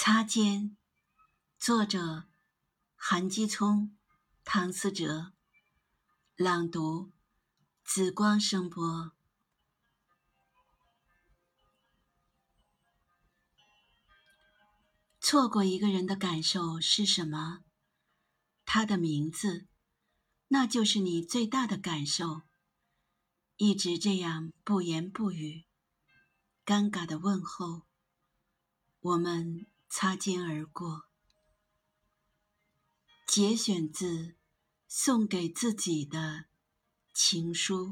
擦肩，作者：韩基聪、唐思哲，朗读：紫光声波。错过一个人的感受是什么？他的名字，那就是你最大的感受。一直这样不言不语，尴尬的问候，我们。擦肩而过。节选自《送给自己的情书》。